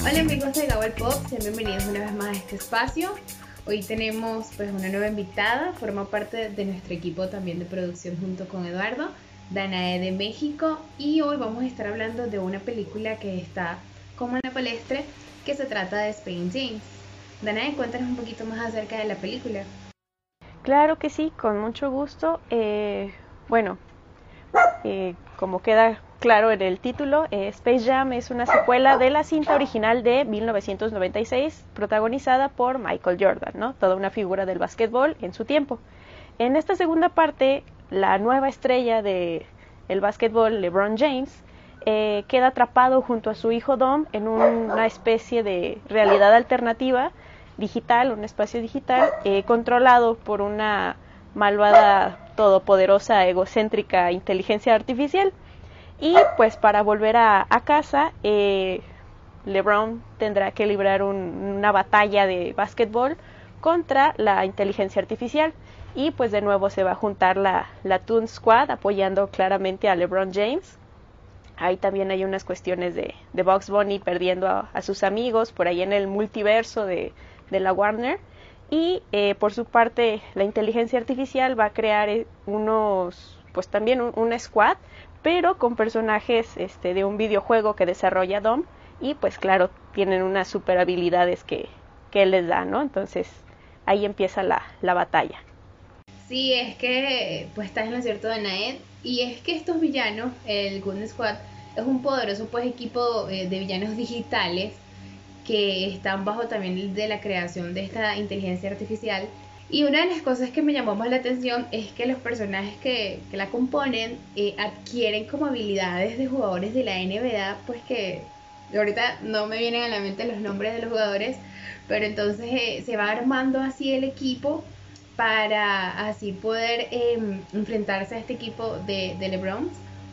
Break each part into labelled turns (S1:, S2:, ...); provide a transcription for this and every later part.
S1: Hola amigos de Gabal Pop, sean bienvenidos una vez más a este espacio. Hoy tenemos pues una nueva invitada, forma parte de nuestro equipo también de producción junto con Eduardo, Danae de México y hoy vamos a estar hablando de una película que está como en la palestra que se trata de Spain James. Danae, cuéntanos un poquito más acerca de la película.
S2: Claro que sí, con mucho gusto. Eh, bueno, eh, como queda claro en el título, eh, Space Jam es una secuela de la cinta original de 1996, protagonizada por Michael Jordan, ¿no? Toda una figura del básquetbol en su tiempo. En esta segunda parte, la nueva estrella del el básquetbol, LeBron James, eh, queda atrapado junto a su hijo Dom en una especie de realidad alternativa digital, un espacio digital, eh, controlado por una malvada, todopoderosa, egocéntrica inteligencia artificial. Y pues para volver a, casa, eh, LeBron tendrá que librar una batalla de básquetbol contra la inteligencia artificial. Y pues de nuevo se va a juntar la, la Toon Squad apoyando claramente a LeBron James. Ahí también hay unas cuestiones de, de Bugs Bunny perdiendo a, sus amigos por ahí en el multiverso de, de la Warner. Y eh, por su parte, la inteligencia artificial va a crear eh, unos, pues también un, squad, pero con personajes este, de un videojuego que desarrolla Dom. Y pues claro, tienen unas super habilidades que, que les da, ¿no? Entonces ahí empieza la, la batalla.
S1: Sí, es que pues estás en lo cierto de Naed y es que estos villanos, el Gun Squad, es un poderoso pues equipo eh, de villanos digitales que están bajo también de la creación de esta inteligencia artificial. Y una de las cosas que me llamó más la atención es que los personajes que, que la componen eh, adquieren como habilidades de jugadores de la NBA, pues que ahorita no me vienen a la mente los nombres de los jugadores, pero entonces eh, se va armando así el equipo para así poder em, enfrentarse a este equipo de, de LeBron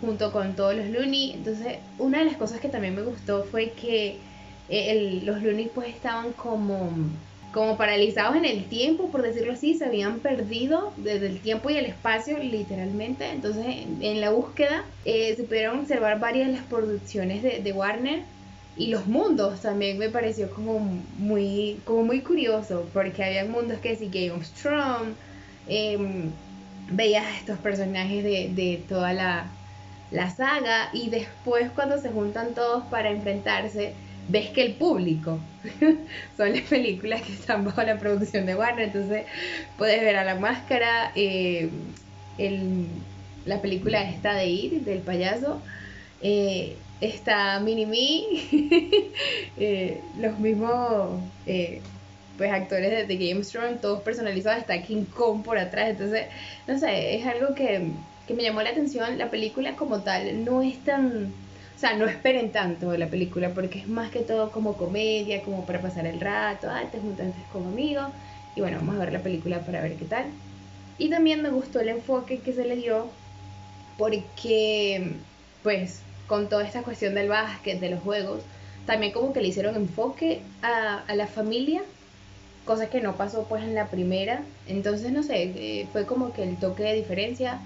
S1: junto con todos los Looney. Entonces, una de las cosas que también me gustó fue que eh, los Looney pues estaban como, como paralizados en el tiempo, por decirlo así, se habían perdido desde el tiempo y el espacio literalmente. Entonces, en, la búsqueda eh, se pudieron observar varias de las producciones de, Warner y los mundos también me pareció como muy, como muy curioso, porque había mundos que sí, Game of Thrones, eh, veías estos personajes de, toda la, saga, y después cuando se juntan todos para enfrentarse, ves que el público son las películas que están bajo la producción de Warner, entonces puedes ver a la máscara, eh, el, la película esta de Ir, del payaso, eh, está Minimi, eh, los mismos eh, pues actores de, Game of Thrones, todos personalizados, está King Kong por atrás, entonces, no sé, es algo que, me llamó la atención, la película como tal no es tan, o sea, no esperen tanto la película, porque es más que todo como comedia, como para pasar el rato, ah, te juntas como amigos, y bueno, vamos a ver la película para ver qué tal. Y también me gustó el enfoque que se le dio, porque, pues, con toda esta cuestión del básquet, de los juegos, también como que le hicieron enfoque a, la familia, cosa que no pasó pues en la primera. Entonces, no sé, eh, fue como que el toque de diferencia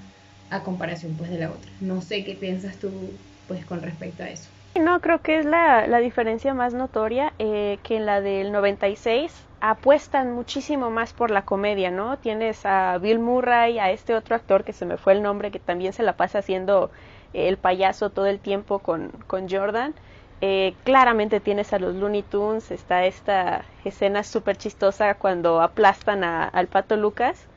S1: a comparación pues de la otra. No sé qué piensas tú pues con respecto a eso.
S2: No, creo que es la, la diferencia más notoria eh, que en la del 96 apuestan muchísimo más por la comedia, ¿no? Tienes a Bill Murray, a este otro actor que se me fue el nombre, que también se la pasa haciendo el payaso todo el tiempo con, con Jordan. Eh, claramente tienes a los Looney Tunes, está esta escena súper chistosa cuando aplastan al pato Lucas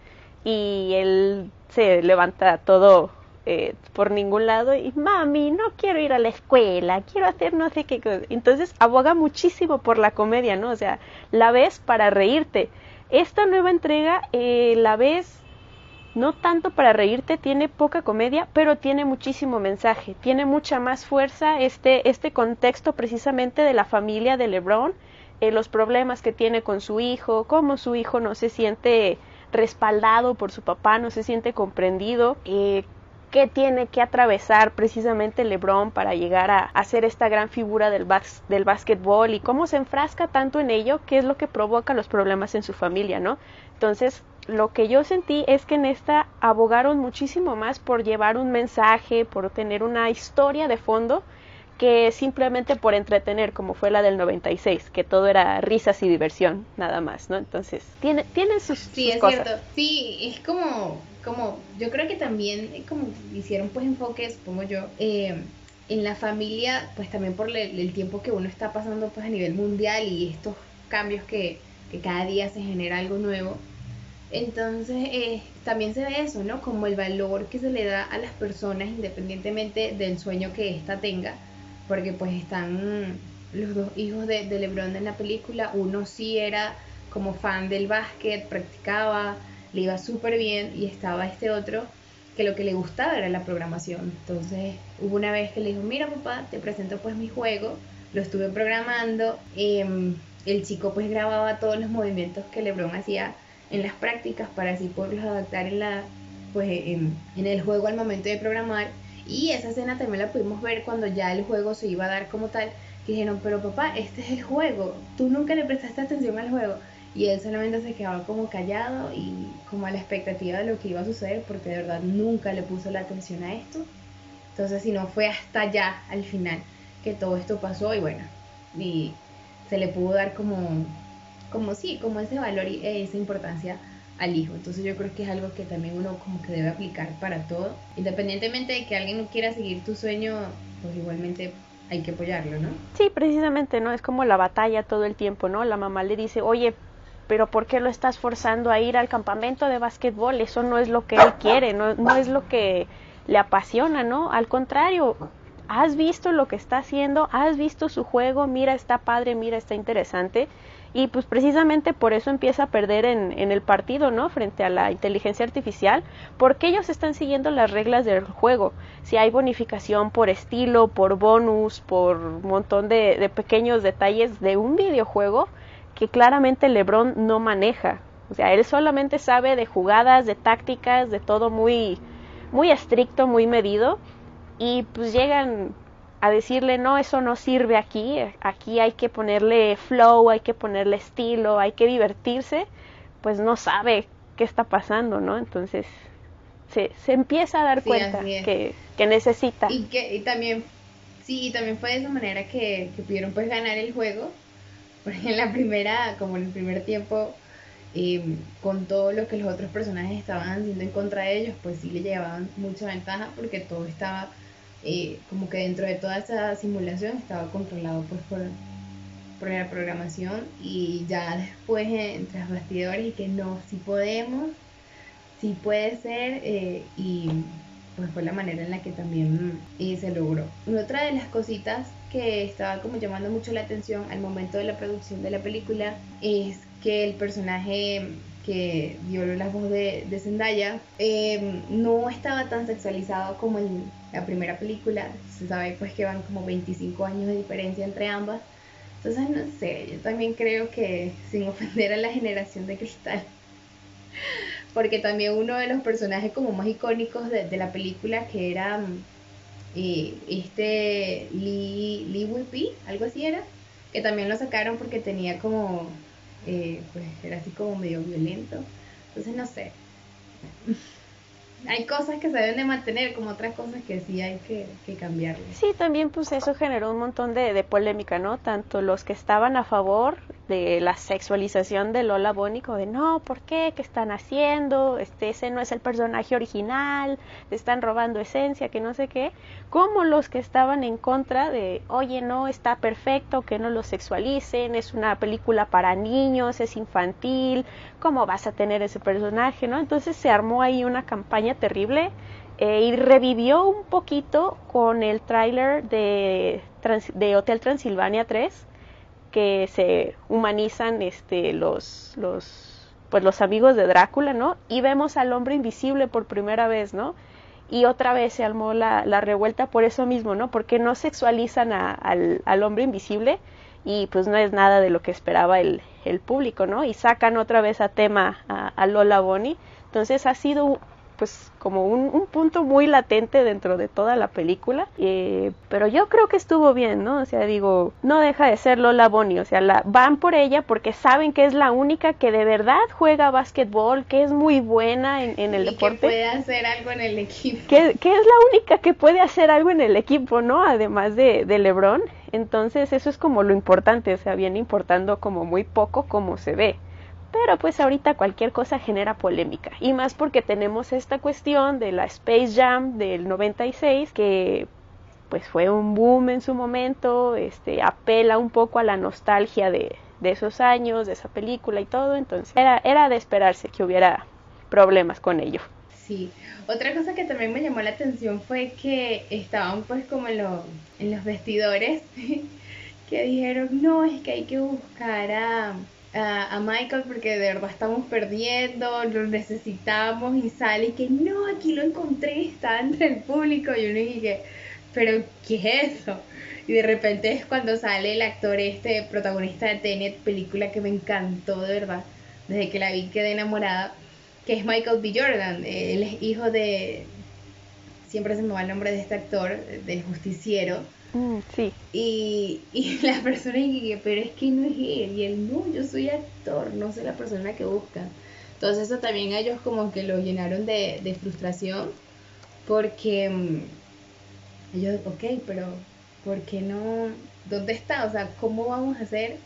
S2: y él se levanta todo eh, por ningún lado y mami, no quiero ir a la escuela, quiero hacer no sé qué. Entonces aboga muchísimo por la comedia, ¿no? O sea, la ves para reírte. Esta nueva entrega eh, la ves no tanto para reírte, tiene poca comedia, pero tiene muchísimo mensaje, tiene mucha más fuerza este, este contexto precisamente de la familia de Lebron, eh, los problemas que tiene con su hijo, cómo su hijo no se siente respaldado por su papá, no se siente comprendido, eh, qué tiene que atravesar precisamente LeBron para llegar a, ser esta gran figura del, del básquetbol y cómo se enfrasca tanto en ello, qué es lo que provoca los problemas en su familia, ¿no? Entonces, lo que yo sentí es que en esta abogaron muchísimo más por llevar un mensaje, por tener una historia de fondo, que simplemente por entretener, como fue la del 96, que todo era risas y diversión, nada más, ¿no? Entonces, tiene, tienen sus,
S1: sí, es cierto. Sí, es como, como, yo creo que también como hicieron pues enfoques, supongo yo, eh, en la familia, pues también por el, tiempo que uno está pasando pues a nivel mundial y estos cambios que, que cada día se genera algo nuevo. Entonces, eh, también se ve eso, ¿no? Como el valor que se le da a las personas independientemente del sueño que ésta tenga porque pues están los dos hijos de, LeBron en la película, uno sí era como fan del básquet, practicaba, le iba súper bien y estaba este otro que lo que le gustaba era la programación. Entonces hubo una vez que le dijo, mira papá, te presento pues mi juego, lo estuve programando, em, el chico pues grababa todos los movimientos que LeBron hacía en las prácticas para así poderlos adaptar en la pues en el juego al momento de programar y esa escena también la pudimos ver cuando ya el juego se iba a dar como tal. Que dijeron, pero papá, este es el juego. Tú nunca le prestaste atención al juego. Y él solamente se quedaba como callado y como a la expectativa de lo que iba a suceder porque de verdad nunca le puso la atención a esto. Entonces, si no fue hasta allá, al final, que todo esto pasó y bueno, y se le pudo dar como, como sí, como ese valor y esa importancia al hijo. Entonces yo creo que es algo que también uno como que debe aplicar para todo. Independientemente de que alguien no quiera seguir tu sueño, pues igualmente hay que apoyarlo, ¿no?
S2: Sí, precisamente, ¿no? Es como la batalla todo el tiempo, ¿no? La mamá le dice, oye, pero ¿por qué lo estás forzando a ir al campamento de básquetbol? Eso no es lo que él quiere, no, no es lo que le apasiona, ¿no? Al contrario, has visto lo que está haciendo, has visto su juego, mira, está padre, mira, está interesante y pues precisamente por eso empieza a perder en, en, el partido, ¿no? Frente a la inteligencia artificial, porque ellos están siguiendo las reglas del juego. Si hay bonificación por estilo, por bonus, por un montón de, de pequeños detalles de un videojuego que claramente LeBron no maneja. O sea, él solamente sabe de jugadas, de tácticas, de todo muy, muy estricto, muy medido. Y pues llegan a decirle, no, eso no sirve aquí, aquí hay que ponerle flow, hay que ponerle estilo, hay que divertirse, pues no sabe qué está pasando, ¿no? Entonces se, se empieza a dar cuenta que, que, necesita.
S1: Y que y también, sí, y también fue de esa manera que, que pudieron pues ganar el juego, porque en la primera, como en el primer tiempo, eh, con todo lo que los otros personajes estaban haciendo en contra de ellos, pues sí le llevaban mucha ventaja porque todo estaba eh, como que dentro de toda esa simulación estaba controlado pues por, por la programación y ya después entre los bastidores y que no, si podemos, si puede ser eh, y pues fue la manera en la que también eh, se logró. Y otra de las cositas que estaba como llamando mucho la atención al momento de la producción de la película es que el personaje que violó la voz de, de Zendaya no estaba tan sexualizado como el la primera película, se sabe pues que van como 25 años de diferencia entre ambas. Entonces, no sé, yo también creo que sin ofender a la generación de cristal, porque también uno de los personajes como más icónicos de, la película, que era eh, este Lee, Lee Whippy, algo así era, que también lo sacaron porque tenía como, eh, pues era así como medio violento. Entonces, no sé hay cosas que se deben de mantener, como otras cosas que sí hay que, que cambiar.
S2: Sí, también pues eso generó un montón de, polémica, ¿no? Tanto los que estaban a favor de la sexualización de Lola Bónico, de no, ¿por qué? ¿Qué están haciendo? Este, ese no es el personaje original, están robando esencia, que no sé qué, como los que estaban en contra de, oye, no, está perfecto, que no lo sexualicen, es una película para niños, es infantil, ¿cómo vas a tener ese personaje, no? Entonces se armó ahí una campaña terrible eh, y revivió un poquito con el tráiler de, de Hotel Transilvania 3, que se humanizan este, los, los, pues los amigos de Drácula, ¿no? Y vemos al hombre invisible por primera vez, ¿no? Y otra vez se armó la, la revuelta por eso mismo, ¿no? Porque no sexualizan al, al hombre invisible, y pues no es nada de lo que esperaba el, el público, ¿no? Y sacan otra vez a tema a, Lola Bonnie. Entonces ha sido pues como un, punto muy latente dentro de toda la película, eh, pero yo creo que estuvo bien, ¿no? O sea, digo, no deja de ser Lola Bonnie, o sea, la, van por ella porque saben que es la única que de verdad juega básquetbol, que es muy buena en, el deporte.
S1: Que puede hacer algo en el equipo.
S2: Que, es la única que puede hacer algo en el equipo, ¿no? Además de, de LeBron. Entonces eso es como lo importante, o sea, viene importando como muy poco como se ve. Pero pues ahorita cualquier cosa genera polémica. Y más porque tenemos esta cuestión de la Space Jam del 96 que pues fue un boom en su momento, este apela un poco a la nostalgia de, de esos años, de esa película y todo, entonces era, era de esperarse que hubiera problemas con ello.
S1: Sí, otra cosa que también me llamó la atención fue que estaban pues como en, en los vestidores que dijeron, no, es que hay que buscar a, a, Michael porque de verdad estamos perdiendo, lo necesitamos y sale y que no, aquí lo encontré, está entre el público y uno dije, pero ¿qué es eso? Y de repente es cuando sale el actor este protagonista de Tenet, película que me encantó de verdad, desde que la vi quedé enamorada, que es Michael B. Jordan, él es hijo de, siempre se me va el nombre de este actor, del justiciero,
S2: Mm, sí.
S1: Y, y la persona dice, pero es que no es él. Y él, no, yo soy actor, no soy la persona que busca. Entonces eso también a ellos como que lo llenaron de, de frustración porque mm, ellos, ok, pero ¿por qué no? ¿Dónde está? O sea, ¿cómo vamos a hacer?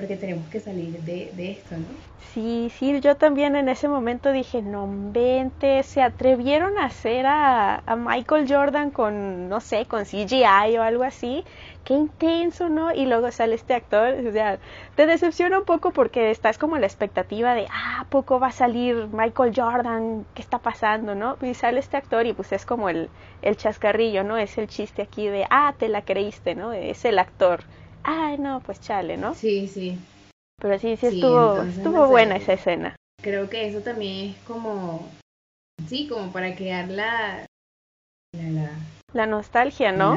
S1: Porque tenemos que salir de, esto, ¿no?
S2: Sí, sí, yo también en ese momento dije, no vente, se atrevieron a hacer a, Michael Jordan con, no sé, con CGI o algo así, qué intenso, ¿no? Y luego sale este actor, o sea, te decepciona un poco porque estás como la expectativa de, ah, poco va a salir Michael Jordan? ¿Qué está pasando, no? Y sale este actor y pues es como el, el chascarrillo, ¿no? Es el chiste aquí de, ah, te la creíste, ¿no? Es el actor ay, no, pues chale, ¿no?
S1: Sí, sí.
S2: Pero sí, sí estuvo, estuvo buena esa escena.
S1: Creo que eso también es como, sí, como para crear la...
S2: La, la, nostalgia, ¿no?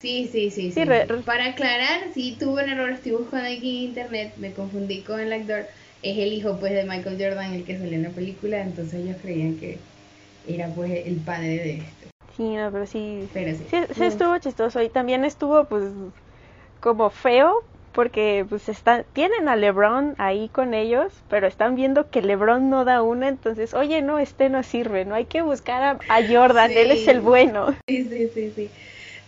S1: Sí, sí, sí. sí. Para aclarar, sí tuve un error, estoy buscando aquí en internet, me confundí con el actor. Es el hijo pues de Michael Jordan el que salió en la película, entonces ellos creían que era pues el padre de este.
S2: Sí, no, pero sí.
S1: Pero sí.
S2: Sí, sí estuvo chistoso y también estuvo pues como feo porque pues están, tienen a LeBron ahí con ellos, pero están viendo que LeBron no da una, entonces, oye, no, este no sirve, no hay que buscar a, Jordan, él es el bueno.
S1: Sí, sí, sí, sí.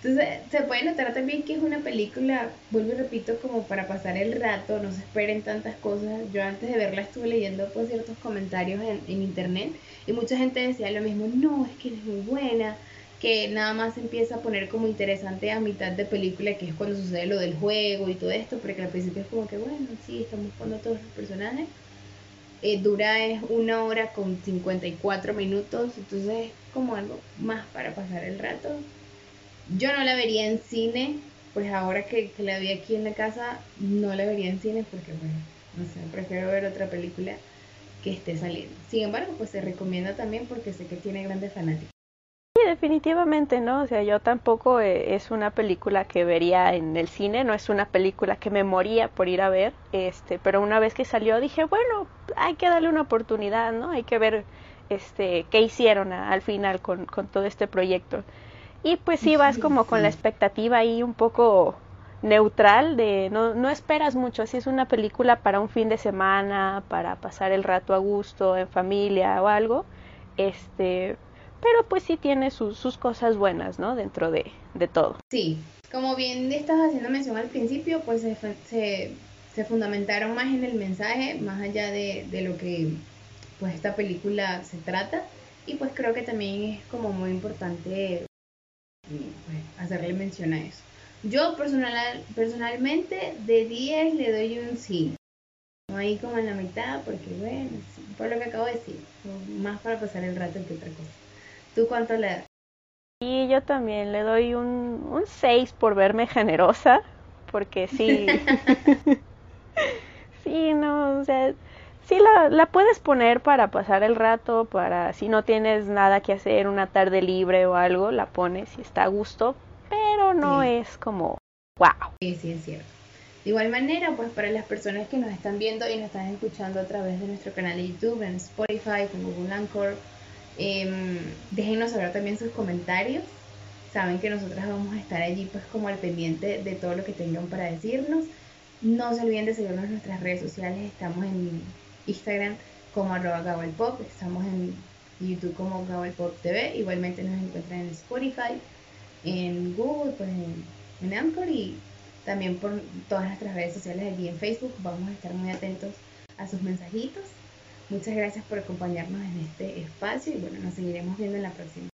S1: Entonces, se puede notar también que es una película, vuelvo y repito, como para pasar el rato, no se esperen tantas cosas. Yo antes de verla estuve leyendo pues, ciertos comentarios en, en internet y mucha gente decía lo mismo, no, es que es muy buena, que nada más empieza a poner como interesante a mitad de película, que es cuando sucede lo del juego y todo esto, porque al principio es como que, bueno, sí, estamos jugando todos los personajes. Eh, dura es una hora con 54 minutos, entonces es como algo más para pasar el rato. Yo no la vería en cine, pues ahora que, que la vi aquí en la casa, no la vería en cine porque, bueno, no sé, prefiero ver otra película que esté saliendo. Sin embargo, pues se recomienda también porque sé que tiene grandes fanáticos.
S2: Sí, definitivamente, ¿no? O sea, yo tampoco eh, es una película que vería en el cine, no es una película que me moría por ir a ver, este, pero una vez que salió dije, bueno, hay que darle una oportunidad, ¿no? Hay que ver este qué hicieron al final con, con todo este proyecto. Y pues sí vas como con la expectativa ahí un poco neutral de no, no esperas mucho, así es una película para un fin de semana, para pasar el rato a gusto en familia o algo. Este, pero pues sí tiene sus, cosas buenas, ¿no? Dentro de, todo.
S1: Sí, como bien estabas haciendo mención al principio, pues se, fundamentaron más en el mensaje, más allá de, lo que pues esta película se trata, y pues creo que también es como muy importante pues, hacerle mención a eso. Yo personal, personalmente de 10 le doy un 5. Ahí como en la mitad, porque bueno, por lo que acabo de decir, más para pasar el rato que otra cosa. ¿Tú cuánto le das?
S2: Y yo también le doy un, un 6 por verme generosa, porque sí. sí, no, o sea, sí la, la, puedes poner para pasar el rato, para si no tienes nada que hacer, una tarde libre o algo, la pones y está a gusto, pero no es como wow.
S1: Sí, sí, es cierto. De igual manera, pues para las personas que nos están viendo y nos están escuchando a través de nuestro canal de YouTube, en Spotify, con Google Anchor, Em, déjenos saber también sus comentarios. Saben que nosotras vamos a estar allí pues como al pendiente de todo lo que tengan para decirnos. No se olviden de seguirnos en nuestras redes sociales. Estamos en Instagram como arroba Pop. Estamos en YouTube como Pop TV. Igualmente nos encuentran en Spotify, en Google, pues en, en Anchor y también por todas nuestras redes sociales aquí en Facebook. Vamos a estar muy atentos a sus mensajitos. Muchas gracias por acompañarnos en este espacio y bueno, nos seguiremos viendo en la próxima.